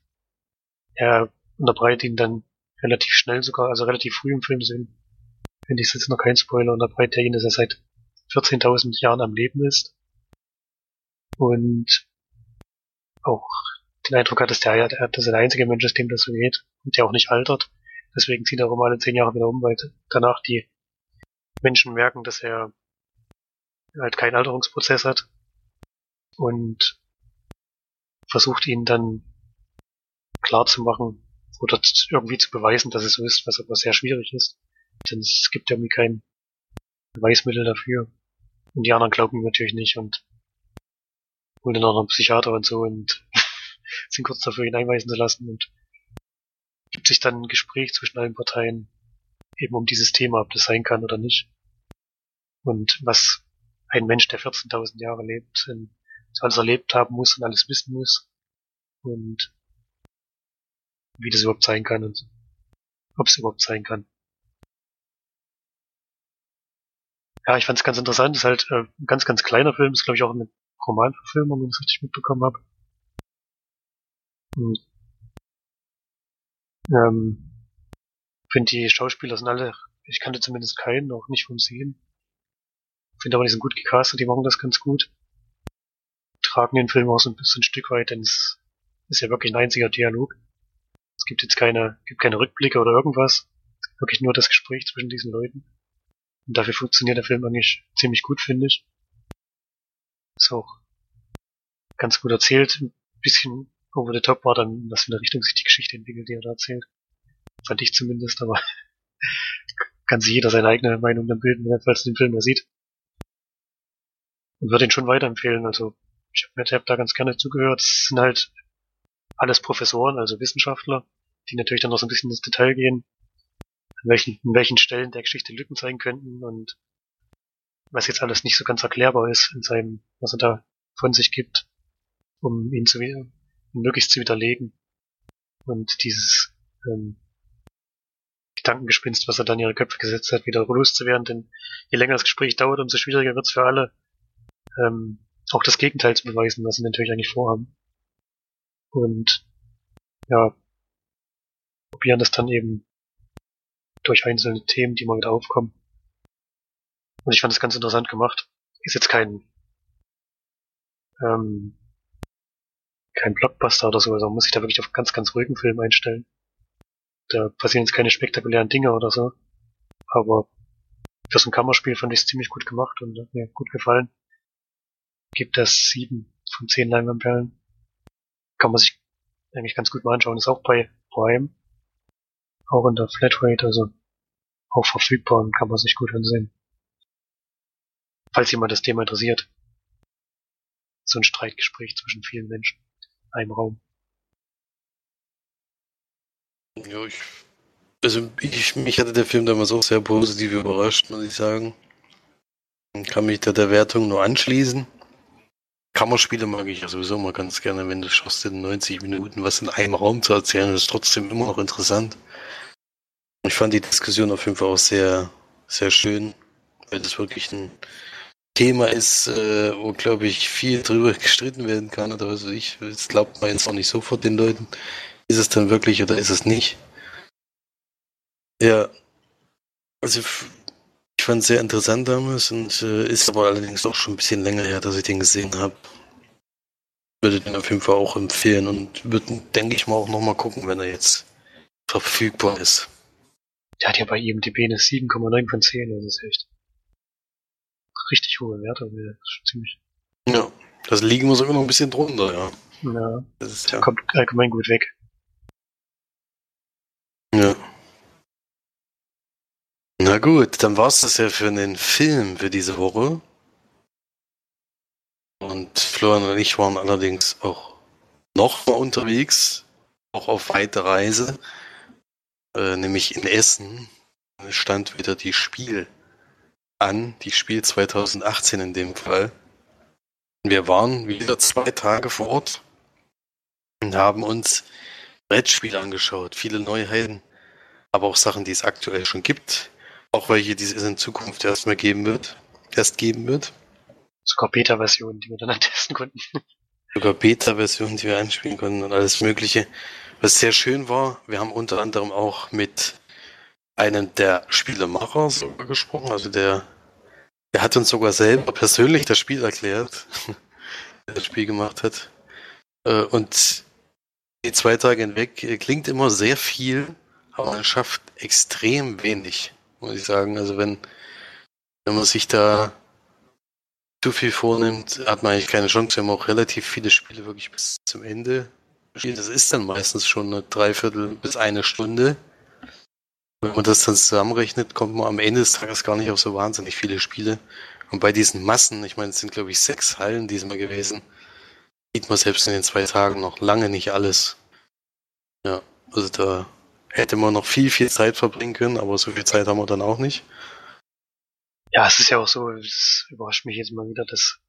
Er unterbreitet ihn dann relativ schnell sogar, also relativ früh im Film sehen. Finde ich jetzt noch kein Spoiler, unterbreitet er ihn, dass er seit 14.000 Jahren am Leben ist. Und auch den Eindruck hat, dass, der, dass er der einzige Mensch ist, dem das so geht und der auch nicht altert. Deswegen zieht er auch alle zehn Jahre wieder um, weil danach die Menschen merken, dass er halt keinen Alterungsprozess hat. Und versucht ihn dann klar zu machen oder irgendwie zu beweisen, dass es so ist, was aber sehr schwierig ist. Denn es gibt irgendwie kein Beweismittel dafür. Und die anderen glauben ihm natürlich nicht und holen dann auch noch einen Psychiater und so und sind kurz dafür, ihn einweisen zu lassen und gibt sich dann ein Gespräch zwischen allen Parteien eben um dieses Thema, ob das sein kann oder nicht. Und was ein Mensch, der 14.000 Jahre lebt, in, alles erlebt haben muss und alles wissen muss, und wie das überhaupt sein kann und ob es überhaupt sein kann. Ja, ich fand es ganz interessant. Ist halt äh, ein ganz, ganz kleiner Film. Ist, glaube ich, auch eine Romanverfilmung, wenn ich es richtig mitbekommen habe. Und, ähm, finde die Schauspieler sind alle, ich kannte zumindest keinen, auch nicht vom Sehen. Finde aber, die sind gut gecastet, die machen das ganz gut. Tragen den Film auch so ein bisschen ein Stück weit, denn es ist ja wirklich ein einziger Dialog. Es gibt jetzt keine, gibt keine Rückblicke oder irgendwas. Es gibt wirklich nur das Gespräch zwischen diesen Leuten. Und dafür funktioniert der Film eigentlich ziemlich gut, finde ich. Ist auch ganz gut erzählt. Ein bisschen over the top war dann, was für eine Richtung sich die Geschichte entwickelt, die er da erzählt. Fand ich zumindest, aber kann sich jeder seine eigene Meinung dann bilden, wenn er den Film da sieht. Und würde ihn schon weiterempfehlen. Also ich habe mir hab da ganz gerne zugehört. Es sind halt alles Professoren, also Wissenschaftler, die natürlich dann noch so ein bisschen ins Detail gehen, an welchen, in welchen Stellen der Geschichte Lücken zeigen könnten und was jetzt alles nicht so ganz erklärbar ist in seinem, was er da von sich gibt, um ihn zu ihn möglichst zu widerlegen. Und dieses ähm, Gedankengespinst, was er dann in ihre Köpfe gesetzt hat, wieder loszuwerden, denn je länger das Gespräch dauert, umso schwieriger wird es für alle, ähm, auch das Gegenteil zu beweisen, was sie natürlich eigentlich vorhaben. Und ja, probieren das dann eben durch einzelne Themen, die mal wieder aufkommen. Und ich fand es ganz interessant gemacht. Ist jetzt kein ähm, kein Blockbuster oder so, also muss sich da wirklich auf ganz, ganz ruhigen Film einstellen. Da passieren jetzt keine spektakulären Dinge oder so. Aber für so ein Kammerspiel fand ich es ziemlich gut gemacht und hat mir gut gefallen. Gibt das sieben von zehn Leinwandperlen. Kann man sich eigentlich ganz gut mal anschauen. Ist auch bei Prime. Auch in der Flatrate, also auch verfügbar und kann man sich gut ansehen. Falls jemand das Thema interessiert. So ein Streitgespräch zwischen vielen Menschen in einem Raum. Ja, ich, also ich, mich hatte der Film damals auch sehr positiv überrascht, muss ich sagen. Kann mich da der Wertung nur anschließen. Kammerspiele mag ich ja sowieso mal ganz gerne, wenn du schaffst, in 90 Minuten was in einem Raum zu erzählen, ist trotzdem immer noch interessant. Ich fand die Diskussion auf jeden Fall auch sehr, sehr schön, weil das wirklich ein Thema ist, äh, wo, glaube ich, viel drüber gestritten werden kann oder was weiß ich. Das glaubt man jetzt auch nicht sofort den Leuten. Ist es dann wirklich oder ist es nicht? Ja, also ich fand es sehr interessant damals und äh, ist aber allerdings auch schon ein bisschen länger her, dass ich den gesehen habe. Würde den auf jeden Fall auch empfehlen und würde, denke ich mal, auch nochmal gucken, wenn er jetzt verfügbar ist. Der hat ja bei IMDb eine 7,9 von 10, das ist echt richtig hohe Werte, das ist ziemlich. Ja, das liegen wir sogar noch ein bisschen drunter, ja. Ja, das ist, ja. kommt allgemein gut weg. Ja. Na gut, dann war es das ja für den Film für diese Woche. Und Florian und ich waren allerdings auch noch mal unterwegs, auch auf weite Reise, äh, nämlich in Essen. stand wieder die Spiel an, die Spiel 2018 in dem Fall. Wir waren wieder zwei Tage vor Ort und haben uns Brettspiele angeschaut, viele Neuheiten, aber auch Sachen, die es aktuell schon gibt, auch welche, die es in Zukunft erst mal geben wird, erst geben wird. Sogar Beta-Versionen, die wir dann testen konnten. Sogar Beta-Versionen, die wir einspielen konnten und alles Mögliche. Was sehr schön war, wir haben unter anderem auch mit einem der Spielemacher sogar gesprochen, also der, der hat uns sogar selber persönlich das Spiel erklärt, der das Spiel gemacht hat. Äh, und die zwei Tage hinweg äh, klingt immer sehr viel, aber man schafft extrem wenig, muss ich sagen. Also wenn, wenn man sich da zu viel vornimmt, hat man eigentlich keine Chance. Wir haben auch relativ viele Spiele wirklich bis zum Ende gespielt. Das ist dann meistens schon eine Dreiviertel bis eine Stunde. Wenn man das dann zusammenrechnet, kommt man am Ende des Tages gar nicht auf so wahnsinnig viele Spiele. Und bei diesen Massen, ich meine, es sind glaube ich sechs Hallen diesmal gewesen, sieht man selbst in den zwei Tagen noch lange nicht alles. Ja, also da hätte man noch viel, viel Zeit verbringen können, aber so viel Zeit haben wir dann auch nicht. Ja, es ist ja auch so, es überrascht mich jetzt mal wieder, dass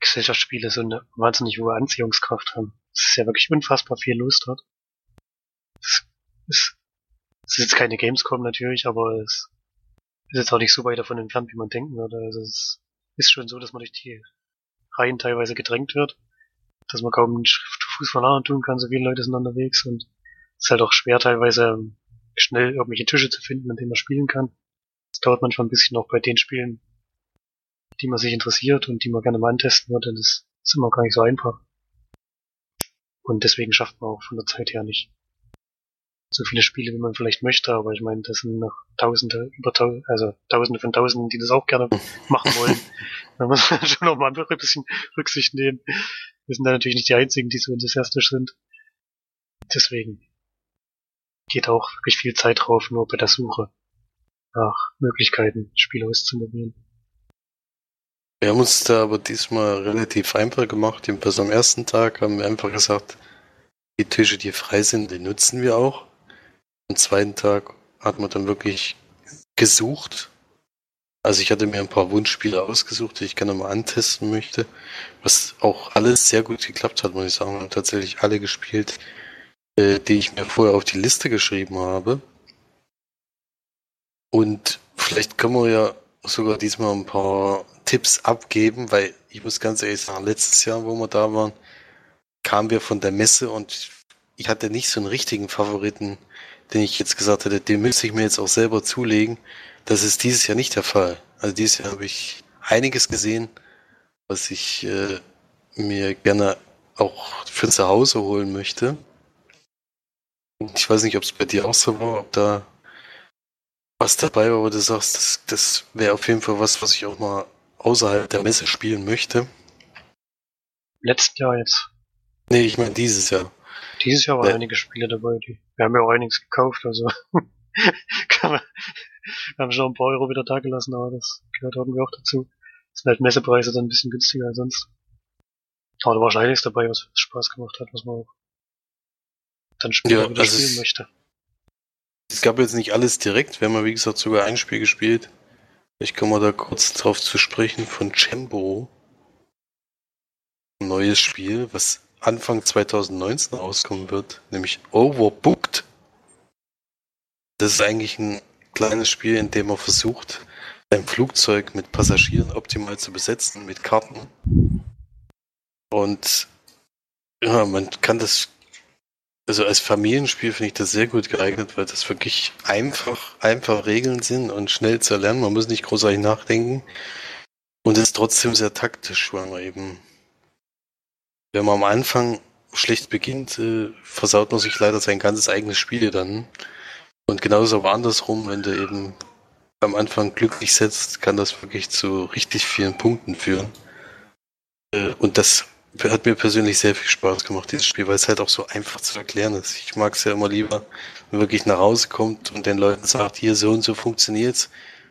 Gesellschaftsspiele so eine wahnsinnig hohe Anziehungskraft haben. es ja wirklich unfassbar viel Lust hat. Es ist, es ist jetzt keine Gamescom natürlich, aber es ist jetzt auch nicht so weit davon entfernt, wie man denken würde. Also es ist schon so, dass man durch die Reihen teilweise gedrängt wird, dass man kaum einen Fuß von anderen tun kann, so viele Leute sind unterwegs und ist halt auch schwer teilweise schnell irgendwelche Tische zu finden, an denen man spielen kann. Es dauert manchmal ein bisschen noch bei den Spielen, die man sich interessiert und die man gerne mal antesten würde. Das ist immer gar nicht so einfach. Und deswegen schafft man auch von der Zeit her nicht so viele Spiele, wie man vielleicht möchte, aber ich meine, das sind noch Tausende, über Tausende, also Tausende von Tausenden, die das auch gerne machen wollen. da muss man schon noch mal ein bisschen Rücksicht nehmen. Wir sind da natürlich nicht die Einzigen, die so enthusiastisch sind. Deswegen geht auch wirklich viel Zeit drauf, nur bei der Suche nach Möglichkeiten, Spiele auszuprobieren. Wir haben uns da aber diesmal relativ einfach gemacht. Jedenfalls am ersten Tag haben wir einfach gesagt, die Tische, die frei sind, die nutzen wir auch. Am zweiten Tag hat man dann wirklich gesucht. Also ich hatte mir ein paar Wunschspiele ausgesucht, die ich gerne mal antesten möchte. Was auch alles sehr gut geklappt hat, muss ich sagen. Wir haben tatsächlich alle gespielt, äh, die ich mir vorher auf die Liste geschrieben habe. Und vielleicht können wir ja sogar diesmal ein paar Tipps abgeben, weil ich muss ganz ehrlich sagen, letztes Jahr, wo wir da waren, kamen wir von der Messe und ich hatte nicht so einen richtigen Favoriten, den ich jetzt gesagt hätte, den müsste ich mir jetzt auch selber zulegen. Das ist dieses Jahr nicht der Fall. Also dieses Jahr habe ich einiges gesehen, was ich äh, mir gerne auch für zu Hause holen möchte. Ich weiß nicht, ob es bei dir auch so war, ob da was dabei war, wo du sagst, das, das wäre auf jeden Fall was, was ich auch mal außerhalb der Messe spielen möchte. Letztes Jahr jetzt. Nee, ich meine dieses Jahr. Dieses Jahr waren ja. einige Spiele dabei, die, wir haben ja auch einiges gekauft, also wir haben schon ein paar Euro wieder da gelassen, aber das gehört irgendwie auch dazu. Das sind halt Messepreise dann ein bisschen günstiger als sonst. Aber da war schon einiges dabei, was Spaß gemacht hat, was man auch dann später ja, wieder also spielen möchte. Es gab jetzt nicht alles direkt, wir haben ja wie gesagt sogar ein Spiel gespielt. Ich komme mal da kurz drauf zu sprechen von Chambo. Ein neues Spiel, was Anfang 2019 rauskommen wird, nämlich Overbooked. Das ist eigentlich ein kleines Spiel, in dem man versucht, ein Flugzeug mit Passagieren optimal zu besetzen, mit Karten. Und ja, man kann das, also als Familienspiel finde ich das sehr gut geeignet, weil das wirklich einfach, einfach Regeln sind und schnell zu erlernen. Man muss nicht großartig nachdenken. Und ist trotzdem sehr taktisch, weil man eben wenn man am Anfang schlecht beginnt, äh, versaut man sich leider sein ganzes eigenes Spiel dann. Und genauso aber andersrum, wenn du eben am Anfang glücklich setzt, kann das wirklich zu richtig vielen Punkten führen. Äh, und das hat mir persönlich sehr viel Spaß gemacht, dieses Spiel, weil es halt auch so einfach zu erklären ist. Ich mag es ja immer lieber, wenn man wirklich nach Hause kommt und den Leuten sagt, hier so und so funktioniert's.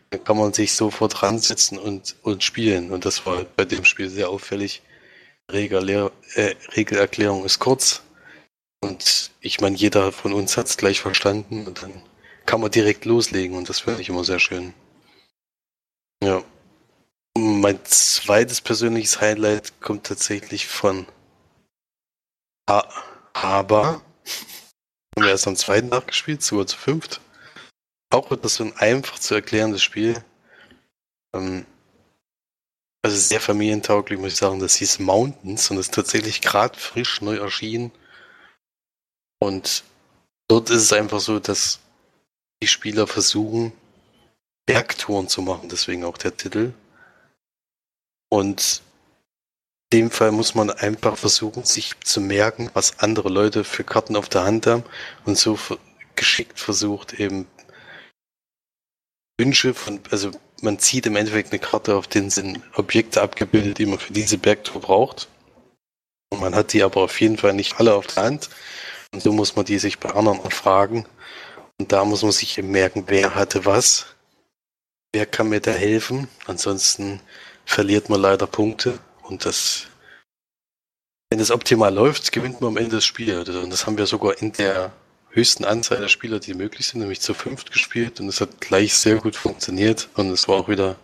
Dann kann man sich sofort ransetzen und, und spielen. Und das war bei dem Spiel sehr auffällig. Regel, äh, Regelerklärung ist kurz. Und ich meine, jeder von uns hat es gleich verstanden und dann kann man direkt loslegen und das finde ich immer sehr schön. Ja. Mein zweites persönliches Highlight kommt tatsächlich von ha Haber. Haben wir erst am zweiten nachgespielt, sogar zu fünft. Auch wird das so ein einfach zu erklärendes Spiel. Ähm, also sehr familientauglich, muss ich sagen. Das hieß Mountains und ist tatsächlich gerade frisch neu erschienen. Und dort ist es einfach so, dass die Spieler versuchen, Bergtouren zu machen, deswegen auch der Titel. Und in dem Fall muss man einfach versuchen, sich zu merken, was andere Leute für Karten auf der Hand haben und so geschickt versucht, eben Wünsche von, also man zieht im Endeffekt eine Karte, auf denen sind Objekte abgebildet, die man für diese Bergtour braucht. Und man hat die aber auf jeden Fall nicht alle auf der Hand. Und so muss man die sich bei anderen fragen. Und da muss man sich eben merken, wer hatte was, wer kann mir da helfen. Ansonsten verliert man leider Punkte. Und das, wenn es optimal läuft, gewinnt man am Ende das Spiel. Und das haben wir sogar in der höchsten Anzahl der Spieler, die möglich sind, nämlich zu fünft gespielt und es hat gleich sehr gut funktioniert und es war auch wieder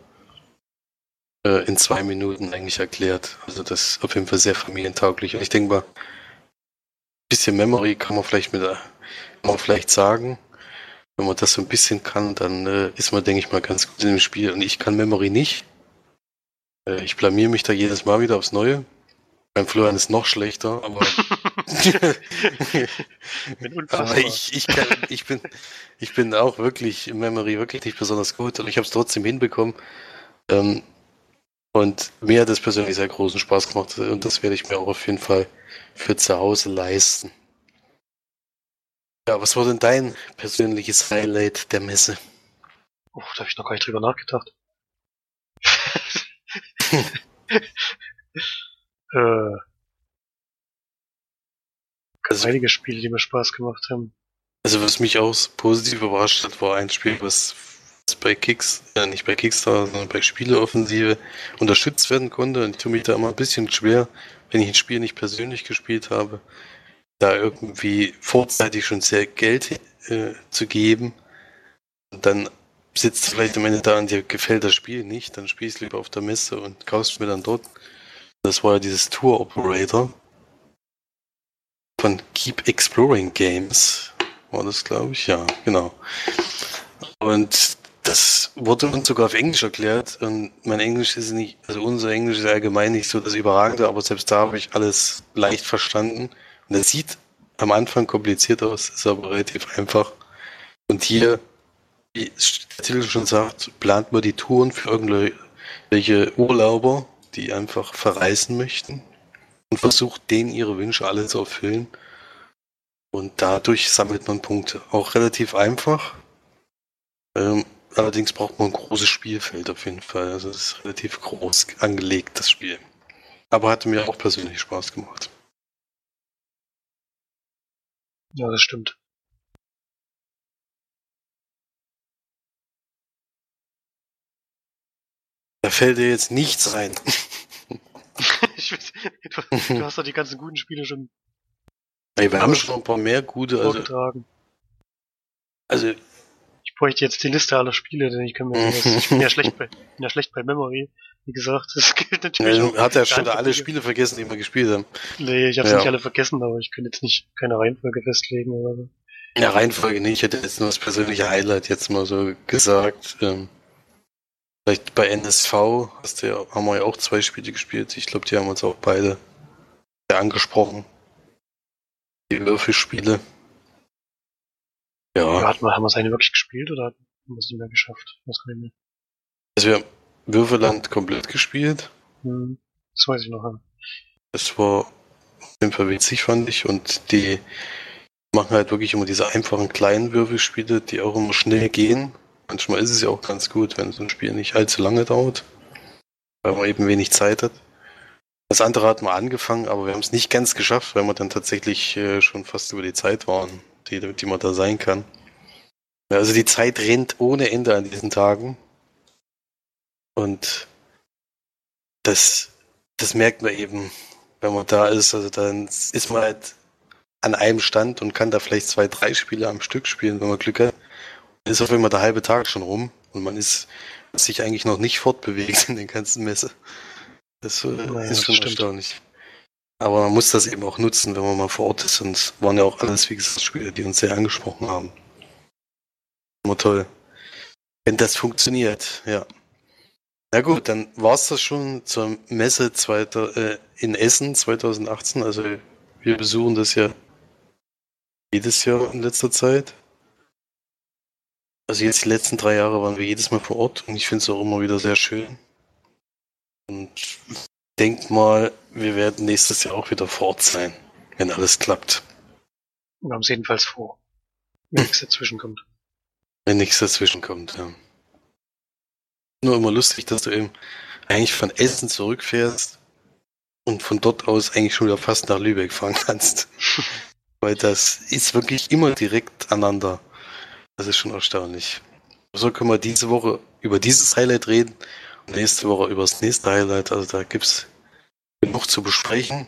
äh, in zwei Minuten eigentlich erklärt. Also das ist auf jeden Fall sehr familientauglich und ich denke mal, bisschen Memory kann man vielleicht mit, kann man vielleicht sagen. Wenn man das so ein bisschen kann, dann äh, ist man, denke ich mal, ganz gut in dem Spiel. Und ich kann Memory nicht. Äh, ich blamier mich da jedes Mal wieder aufs Neue. Beim Florian ist noch schlechter, aber, aber ich, ich, kann, ich, bin, ich bin auch wirklich im Memory wirklich nicht besonders gut und ich habe es trotzdem hinbekommen. Ähm, und mir hat es persönlich sehr großen Spaß gemacht und das werde ich mir auch auf jeden Fall für zu Hause leisten. Ja, was war denn dein persönliches Highlight der Messe? Oh, da habe ich noch gar nicht drüber nachgedacht. äh, also, einige Spiele, die mir Spaß gemacht haben. Also was mich auch positiv überrascht hat, war ein Spiel, was bei Kicks, ja nicht bei Kickstarter, sondern bei Spieleoffensive unterstützt werden konnte. Und ich tue mich da immer ein bisschen schwer, wenn ich ein Spiel nicht persönlich gespielt habe, da irgendwie vorzeitig schon sehr Geld äh, zu geben. Und dann sitzt vielleicht am Ende da und dir gefällt das Spiel nicht, dann spielst du lieber auf der Messe und kaufst mir dann dort. Das war ja dieses Tour Operator von Keep Exploring Games. War das, glaube ich, ja, genau. Und das wurde uns sogar auf Englisch erklärt und mein Englisch ist nicht, also unser Englisch ist allgemein nicht so das Überragende, aber selbst da habe ich alles leicht verstanden. Und es sieht am Anfang kompliziert aus, ist aber relativ einfach. Und hier, wie der Titel schon sagt, plant man die Touren für irgendwelche Urlauber, die einfach verreisen möchten und versucht denen ihre Wünsche alle zu erfüllen. Und dadurch sammelt man Punkte. Auch relativ einfach. Ähm, Allerdings braucht man ein großes Spielfeld auf jeden Fall. Also es ist relativ groß angelegt, das Spiel. Aber hatte mir auch persönlich Spaß gemacht. Ja, das stimmt. Da fällt dir jetzt nichts rein. weiß, du, du, hast doch die ganzen guten Spiele schon. Ey, wir haben schon ein paar mehr gute. Also, also bräuchte jetzt die Liste aller Spiele, denn ich kann mir das, ich bin ja schlecht bei, bin ja schlecht bei Memory. Wie gesagt, das gilt natürlich. Ja, hat er schon alle Spiele vergessen, die wir gespielt haben. Nee, ich habe ja. nicht alle vergessen, aber ich könnte jetzt nicht keine Reihenfolge festlegen oder so. Ja, Reihenfolge nicht. Ich hätte jetzt nur das persönliche Highlight jetzt mal so gesagt. Ähm, vielleicht bei NSV hast du ja, haben wir ja auch zwei Spiele gespielt. Ich glaube, die haben uns auch beide angesprochen. Die Würfelspiele. Ja. Hat man, haben wir es eine wirklich gespielt oder haben wir es nicht mehr geschafft? Was kann ich mehr. Also wir haben Würfeland komplett gespielt. Hm, das weiß ich noch. Ja. Das war auf jeden Fall witzig, fand ich. Und die machen halt wirklich immer diese einfachen kleinen Würfelspiele, die auch immer schnell gehen. Manchmal ist es ja auch ganz gut, wenn so ein Spiel nicht allzu lange dauert, weil man eben wenig Zeit hat. Das andere hat mal angefangen, aber wir haben es nicht ganz geschafft, weil wir dann tatsächlich äh, schon fast über die Zeit waren die, die man da sein kann. Also die Zeit rennt ohne Ende an diesen Tagen. Und das, das merkt man eben, wenn man da ist. Also dann ist man halt an einem Stand und kann da vielleicht zwei, drei Spiele am Stück spielen, wenn man Glück hat. Ist auf einmal der halbe Tag schon rum und man ist sich eigentlich noch nicht fortbewegt in den ganzen Messe. Das äh, ja, ist schon das erstaunlich. Aber man muss das eben auch nutzen, wenn man mal vor Ort ist. Und es waren ja auch alles, wie gesagt, Spiele, die uns sehr angesprochen haben. Immer toll. Wenn das funktioniert, ja. Na gut, dann war es das schon zur Messe zweiter, äh, in Essen 2018. Also wir besuchen das ja jedes Jahr in letzter Zeit. Also jetzt die letzten drei Jahre waren wir jedes Mal vor Ort und ich finde es auch immer wieder sehr schön. Und denk mal, wir werden nächstes Jahr auch wieder vor Ort sein, wenn alles klappt. Wir haben es jedenfalls vor. Wenn nichts dazwischen kommt. Wenn nichts dazwischen kommt, ja. Nur immer lustig, dass du eben eigentlich von Essen zurückfährst und von dort aus eigentlich schon wieder fast nach Lübeck fahren kannst. Weil das ist wirklich immer direkt aneinander. Das ist schon erstaunlich. So können wir diese Woche über dieses Highlight reden nächste Woche über das nächste Highlight. Also da gibt es genug zu besprechen.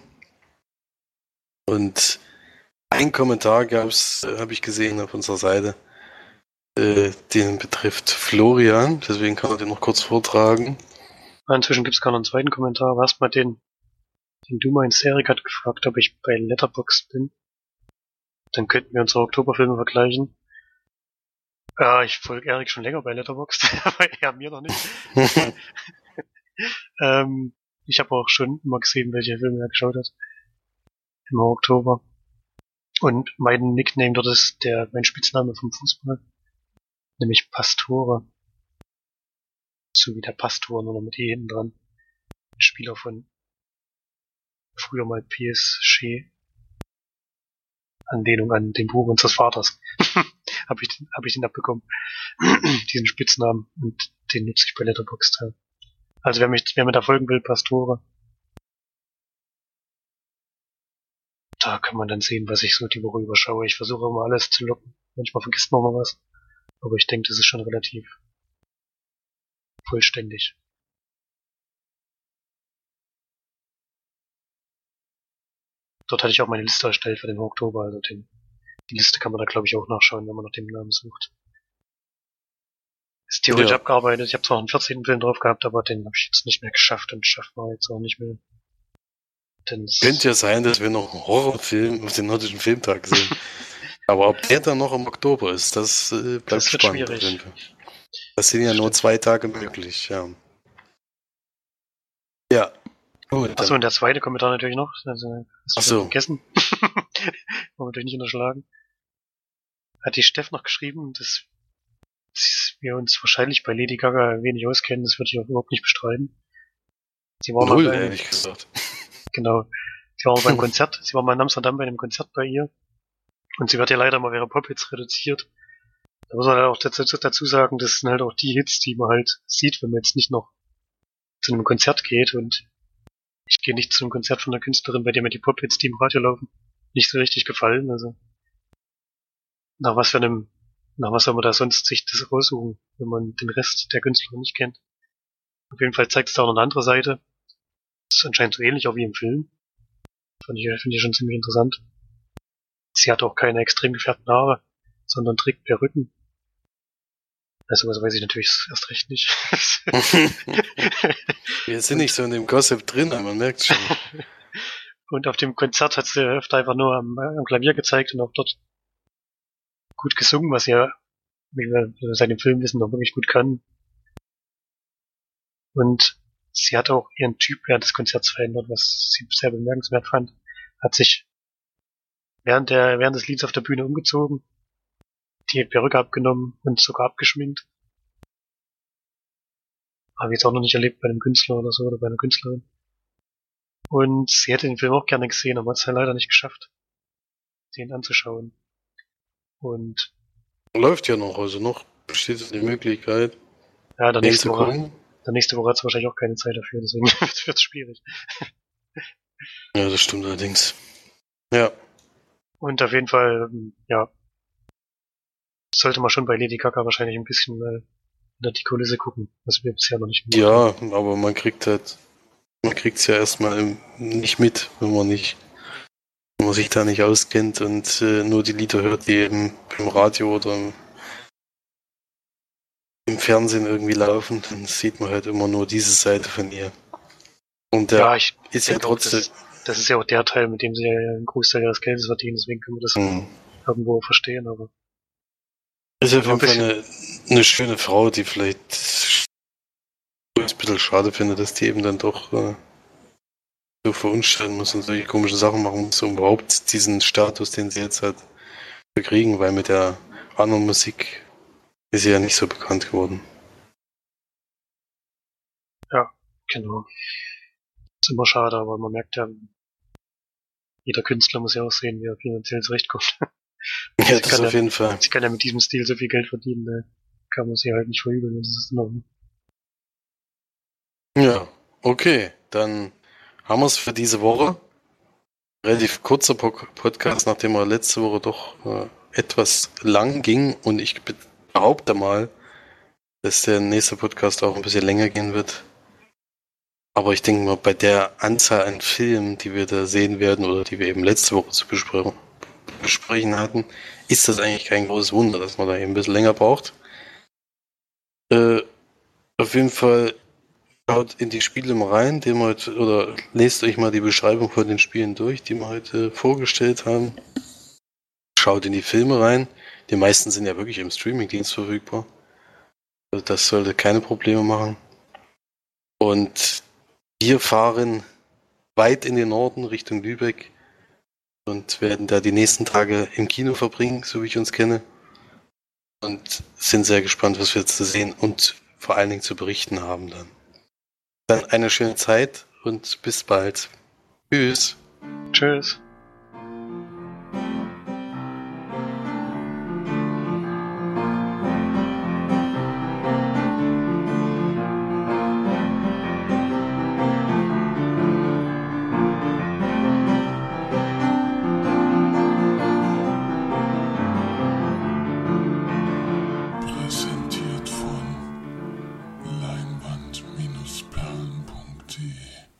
Und ein Kommentar gab es, äh, habe ich gesehen auf unserer Seite, äh, den betrifft Florian. Deswegen kann er den noch kurz vortragen. Inzwischen gibt es noch einen zweiten Kommentar. Was mal den, den du meinst, Erik hat gefragt, ob ich bei Letterbox bin. Dann könnten wir unsere Oktoberfilme vergleichen. Ja, ich folge Erik schon länger bei Letterboxd, aber er mir noch nicht. ähm, ich habe auch schon immer gesehen, welche Filme er geschaut hat. Im Oktober. Und mein Nickname dort ist der, mein Spitzname vom Fußball. Nämlich Pastore. So wie der Pastor, nur noch mit E hinten dran. Spieler von früher mal PSG. Anlehnung an den Buch unseres Vaters. habe ich, hab ich den abbekommen. Diesen Spitznamen. Und den nutze ich bei Letterboxd. Also wer, mich, wer mir da folgen will, Pastore. Da kann man dann sehen, was ich so die Woche überschaue. Ich versuche immer alles zu locken. Manchmal vergisst man mal was. Aber ich denke, das ist schon relativ vollständig. Dort hatte ich auch meine Liste erstellt für den Oktober, also den, die Liste kann man da glaube ich auch nachschauen, wenn man nach dem Namen sucht. Ist theoretisch ja. abgearbeitet. Ich habe zwar einen 14. Film drauf gehabt, aber den habe ich jetzt nicht mehr geschafft und schafft man jetzt auch nicht mehr. Denn Könnte ja sein, dass wir noch einen Horrorfilm auf den nordischen Filmtag sehen. aber ob der dann noch im Oktober ist, das äh, bleibt das spannend. Schwierig. Das sind ja nur zwei Tage möglich, ja. Ja, Gut, Achso, und der zweite Kommentar natürlich noch. Also, hast du Achso. vergessen? Wollen wir natürlich nicht unterschlagen. Hat die Steff noch geschrieben, dass, wir uns wahrscheinlich bei Lady Gaga wenig auskennen, das würde ich auch überhaupt nicht bestreiten. Sie war Null, mal bei, ehrlich gesagt. Genau. Sie war mal beim Konzert, sie war mal in Amsterdam bei einem Konzert bei ihr. Und sie wird ja leider mal ihre Pop-Hits reduziert. Da muss man halt auch dazu, dazu sagen, das sind halt auch die Hits, die man halt sieht, wenn man jetzt nicht noch zu einem Konzert geht und ich gehe nicht zu einem Konzert von einer Künstlerin, bei der mir die Pop-Hits, die im Radio laufen, nicht so richtig gefallen. Also nach was für einem, nach was soll man da sonst sich das raussuchen, wenn man den Rest der Künstlerin nicht kennt. Auf jeden Fall zeigt es da auch noch eine andere Seite. Das ist anscheinend so ähnlich auch wie im Film. Fand ich, finde ich schon ziemlich interessant. Sie hat auch keine extrem gefärbten Haare, sondern trägt Perücken. Also was weiß ich natürlich erst recht nicht. Wir sind nicht so in dem Gossip drin, aber man merkt schon. Und auf dem Konzert hat sie öfter einfach nur am, am Klavier gezeigt und auch dort gut gesungen, was ja, wie wir seit dem Film wissen, noch wirklich gut kann. Und sie hat auch ihren Typ während des Konzerts verändert, was sie sehr bemerkenswert fand. Hat sich während der, während des Lieds auf der Bühne umgezogen, die Perücke abgenommen und sogar abgeschminkt. Habe ich jetzt auch noch nicht erlebt bei einem Künstler oder so oder bei einer Künstlerin. Und sie hätte den Film auch gerne gesehen, aber hat es ja leider nicht geschafft, den anzuschauen. Und läuft ja noch, also noch besteht die Möglichkeit. Ja, der nächste Woche, der nächste Woche hat es wahrscheinlich auch keine Zeit dafür, deswegen wird es schwierig. ja, das stimmt allerdings. Ja. Und auf jeden Fall, ja, sollte man schon bei Lady Gaga wahrscheinlich ein bisschen äh, hinter die Kulisse gucken, was wir bisher noch nicht Ja, aber man kriegt halt, man kriegt es ja erstmal nicht mit, wenn man nicht, man sich da nicht auskennt und äh, nur die Lieder hört, die eben im Radio oder im, im Fernsehen irgendwie laufen, dann sieht man halt immer nur diese Seite von ihr. Und der ja, ich ist ja trotzdem. Das, das, ist ja auch der Teil, mit dem sie ja einen Großteil ihres Geldes verdienen, deswegen können wir das mhm. irgendwo verstehen, aber. Ist auf jeden Fall eine, eine schöne Frau, die vielleicht ein bisschen schade findet, dass die eben dann doch äh, so verunstellen muss und solche komischen Sachen machen muss, um überhaupt diesen Status, den sie jetzt hat, zu kriegen, weil mit der anderen Musik ist sie ja nicht so bekannt geworden. Ja, genau. Ist immer schade, aber man merkt ja, jeder Künstler muss ja auch sehen, wie er finanziell zurechtkommt. Ja, das auf jeden Fall. Sie kann ja mit diesem Stil so viel Geld verdienen, da kann man sie halt nicht verübeln, das ist Ordnung. Ja, okay, dann haben wir es für diese Woche. Relativ kurzer Podcast, nachdem er letzte Woche doch äh, etwas lang ging und ich behaupte mal, dass der nächste Podcast auch ein bisschen länger gehen wird. Aber ich denke mal, bei der Anzahl an Filmen, die wir da sehen werden oder die wir eben letzte Woche zu besprechen besprechen hatten, ist das eigentlich kein großes Wunder, dass man da eben ein bisschen länger braucht. Äh, auf jeden Fall schaut in die Spiele mal rein, die wir heute, oder lest euch mal die Beschreibung von den Spielen durch, die wir heute vorgestellt haben. schaut in die Filme rein. Die meisten sind ja wirklich im Streamingdienst verfügbar. Also das sollte keine Probleme machen. Und wir fahren weit in den Norden Richtung Lübeck und werden da die nächsten Tage im Kino verbringen, so wie ich uns kenne. Und sind sehr gespannt, was wir zu sehen und vor allen Dingen zu berichten haben dann. Dann eine schöne Zeit und bis bald. Tschüss. Tschüss.